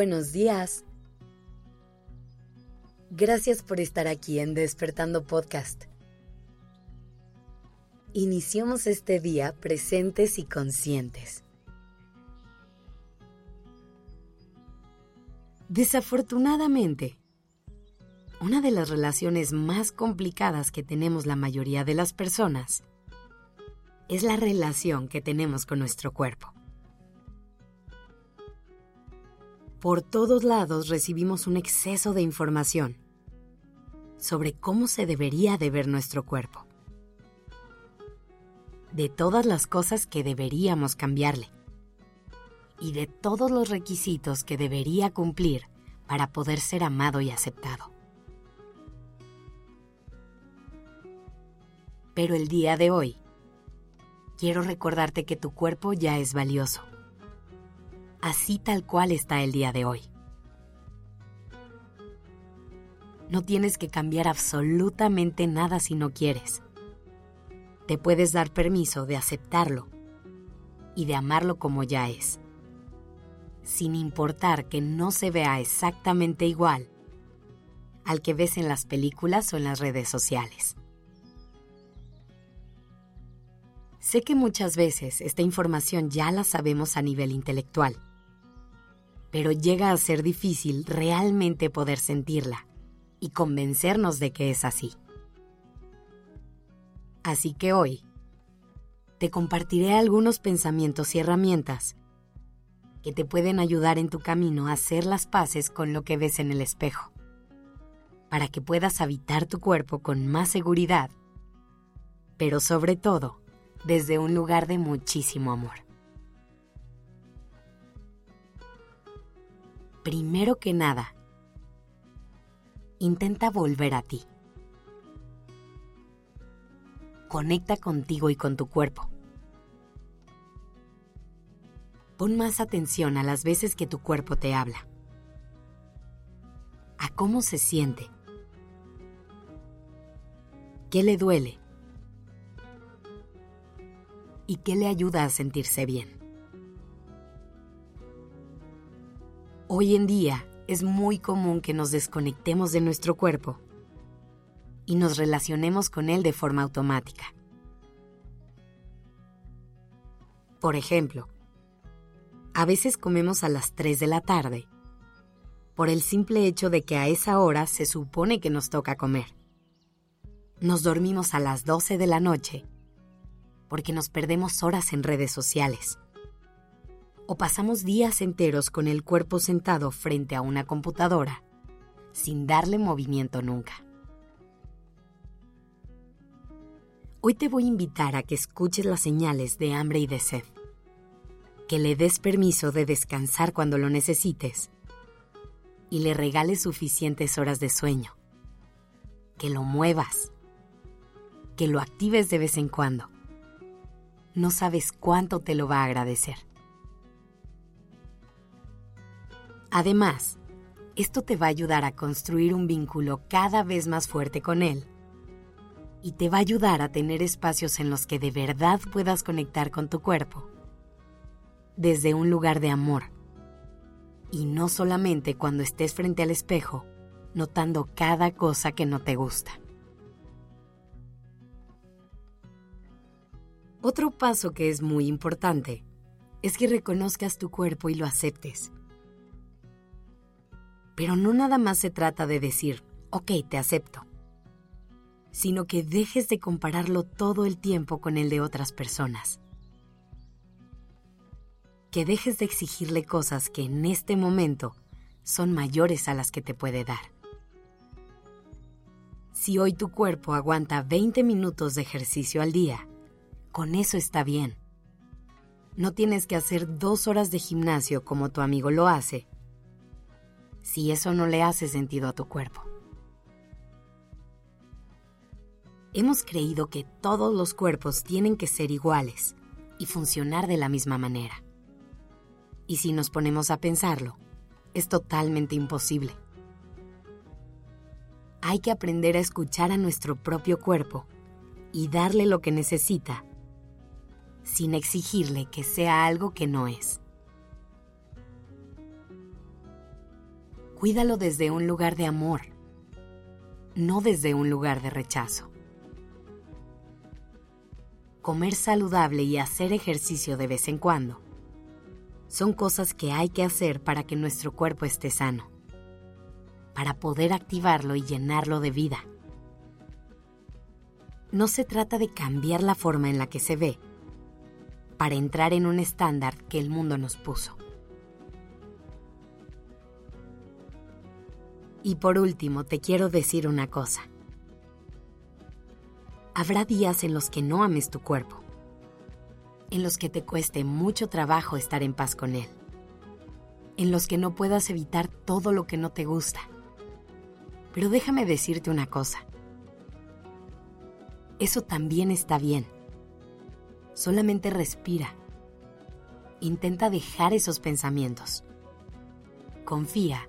Buenos días. Gracias por estar aquí en Despertando Podcast. Iniciamos este día presentes y conscientes. Desafortunadamente, una de las relaciones más complicadas que tenemos la mayoría de las personas es la relación que tenemos con nuestro cuerpo. Por todos lados recibimos un exceso de información sobre cómo se debería de ver nuestro cuerpo, de todas las cosas que deberíamos cambiarle. Y de todos los requisitos que debería cumplir para poder ser amado y aceptado. Pero el día de hoy, quiero recordarte que tu cuerpo ya es valioso así tal cual está el día de hoy. No tienes que cambiar absolutamente nada si no quieres. Te puedes dar permiso de aceptarlo y de amarlo como ya es, sin importar que no se vea exactamente igual al que ves en las películas o en las redes sociales. Sé que muchas veces esta información ya la sabemos a nivel intelectual pero llega a ser difícil realmente poder sentirla y convencernos de que es así. Así que hoy te compartiré algunos pensamientos y herramientas que te pueden ayudar en tu camino a hacer las paces con lo que ves en el espejo, para que puedas habitar tu cuerpo con más seguridad, pero sobre todo desde un lugar de muchísimo amor. Primero que nada, intenta volver a ti. Conecta contigo y con tu cuerpo. Pon más atención a las veces que tu cuerpo te habla, a cómo se siente, qué le duele y qué le ayuda a sentirse bien. Hoy en día es muy común que nos desconectemos de nuestro cuerpo y nos relacionemos con él de forma automática. Por ejemplo, a veces comemos a las 3 de la tarde por el simple hecho de que a esa hora se supone que nos toca comer. Nos dormimos a las 12 de la noche porque nos perdemos horas en redes sociales o pasamos días enteros con el cuerpo sentado frente a una computadora, sin darle movimiento nunca. Hoy te voy a invitar a que escuches las señales de hambre y de sed, que le des permiso de descansar cuando lo necesites y le regales suficientes horas de sueño, que lo muevas, que lo actives de vez en cuando. No sabes cuánto te lo va a agradecer. Además, esto te va a ayudar a construir un vínculo cada vez más fuerte con él. Y te va a ayudar a tener espacios en los que de verdad puedas conectar con tu cuerpo. Desde un lugar de amor. Y no solamente cuando estés frente al espejo notando cada cosa que no te gusta. Otro paso que es muy importante es que reconozcas tu cuerpo y lo aceptes pero no nada más se trata de decir, ok, te acepto, sino que dejes de compararlo todo el tiempo con el de otras personas. Que dejes de exigirle cosas que en este momento son mayores a las que te puede dar. Si hoy tu cuerpo aguanta 20 minutos de ejercicio al día, con eso está bien. No tienes que hacer dos horas de gimnasio como tu amigo lo hace si eso no le hace sentido a tu cuerpo. Hemos creído que todos los cuerpos tienen que ser iguales y funcionar de la misma manera. Y si nos ponemos a pensarlo, es totalmente imposible. Hay que aprender a escuchar a nuestro propio cuerpo y darle lo que necesita, sin exigirle que sea algo que no es. Cuídalo desde un lugar de amor, no desde un lugar de rechazo. Comer saludable y hacer ejercicio de vez en cuando son cosas que hay que hacer para que nuestro cuerpo esté sano, para poder activarlo y llenarlo de vida. No se trata de cambiar la forma en la que se ve para entrar en un estándar que el mundo nos puso. Y por último, te quiero decir una cosa. Habrá días en los que no ames tu cuerpo en los que te cueste mucho trabajo estar en paz con él, en los que no puedas evitar todo lo que no te gusta. Pero déjame decirte una cosa. Eso también está bien. Solamente respira. Intenta dejar esos pensamientos. Confía